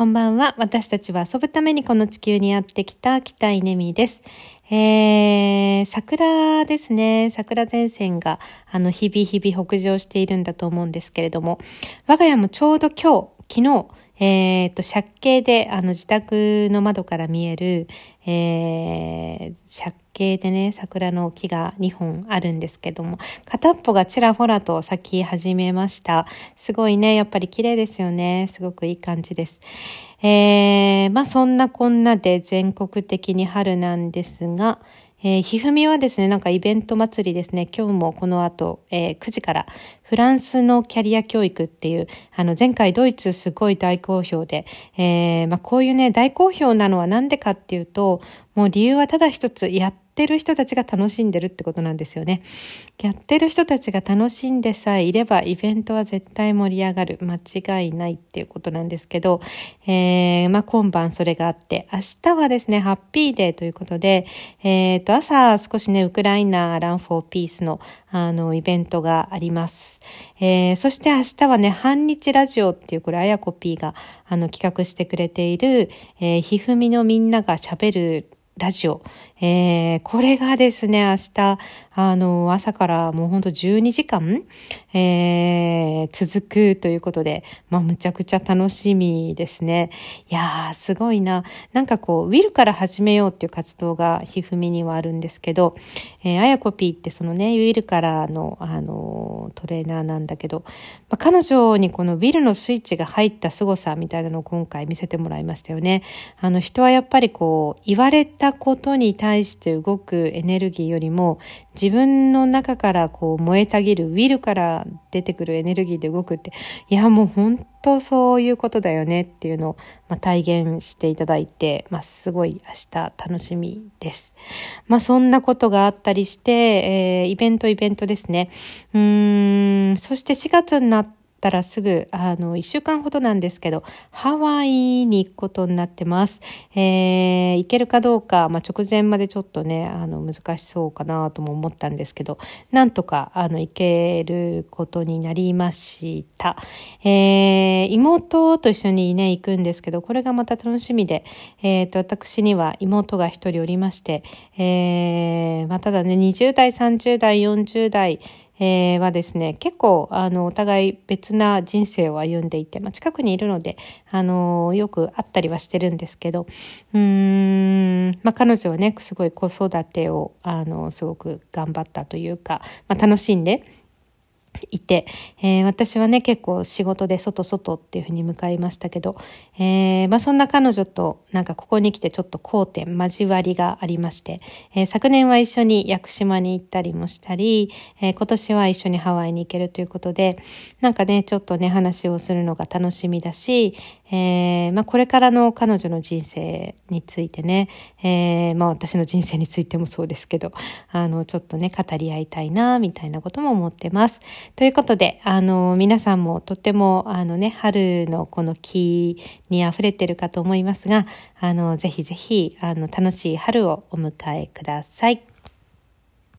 こんばんは。私たちは遊ぶためにこの地球にやってきた北井ねみです。えー、桜ですね。桜前線が、あの、日々日々北上しているんだと思うんですけれども、我が家もちょうど今日、昨日、えっ、と、借景で、あの、自宅の窓から見える、えー、借景でね、桜の木が2本あるんですけども、片っぽがちらほらと咲き始めました。すごいね、やっぱり綺麗ですよね。すごくいい感じです。えー、まあそんなこんなで全国的に春なんですが、えー、ひふみはですね、なんかイベント祭りですね、今日もこの後、えー、9時からフランスのキャリア教育っていう、あの前回ドイツすごい大好評で、えー、まあこういうね、大好評なのはなんでかっていうと、もう理由はただ一つ、やってる人たちが楽しんでるってことなんですよね。やってる人たちが楽しんでさえいればイベントは絶対盛り上がる。間違いないっていうことなんですけど、えー、まあ今晩それがあって、明日はですね、ハッピーデーということで、えっ、ー、と、朝少しね、ウクライナランフォーピースのあの、イベントがあります。えー、そして明日はね、半日ラジオっていう、これ、あやこ P が、あの、企画してくれている、えー、ひふみのみんなが喋るラジオ。えー、これがですね、明日、あの、朝からもうほんと12時間、えー、続くということで、まあ、むちゃくちゃ楽しみですね。いやー、すごいな。なんかこう、ウィルから始めようっていう活動が、ひふみにはあるんですけど、えー、あやこぴーってそのね、ウィルからの、あの、トレーナーなんだけど、まあ、彼女にこのウィルのスイッチが入った凄さみたいなのを今回見せてもらいましたよね。あの、人はやっぱりこう、言われたことに対対して動くエネルギーよりも自分の中からこう燃えたぎるウィルから出てくるエネルギーで動くっていやもう本当そういうことだよねっていうのを、まあ、体現していただいて、まあ、すごい明日楽しみです。まあそんなことがあったりして、えー、イベントイベントですね。うーんそして4月になってたらすぐ、あの、一週間ほどなんですけど、ハワイに行くことになってます。えー、行けるかどうか、まあ、直前までちょっとね、あの、難しそうかなとも思ったんですけど、なんとか、あの、行けることになりました。えー、妹と一緒にね、行くんですけど、これがまた楽しみで、えっ、ー、と、私には妹が一人おりまして、えー、まあ、ただね、20代、30代、40代、えー、はですね、結構、あの、お互い別な人生を歩んでいて、まあ、近くにいるので、あの、よく会ったりはしてるんですけど、うーん、まあ、彼女はね、すごい子育てを、あの、すごく頑張ったというか、まあ、楽しんで、いて、えー、私はね、結構仕事で外外っていうふうに向かいましたけど、えー、まあそんな彼女となんかここに来てちょっと交点、交わりがありまして、えー、昨年は一緒に屋久島に行ったりもしたり、え今年は一緒にハワイに行けるということで、なんかね、ちょっとね、話をするのが楽しみだし、えまあこれからの彼女の人生についてね、えまあ私の人生についてもそうですけど、あの、ちょっとね、語り合いたいな、みたいなことも思ってます。ということで、あの、皆さんもとっても、あのね、春のこの木に溢れてるかと思いますが、あの、ぜひぜひ、あの、楽しい春をお迎えください。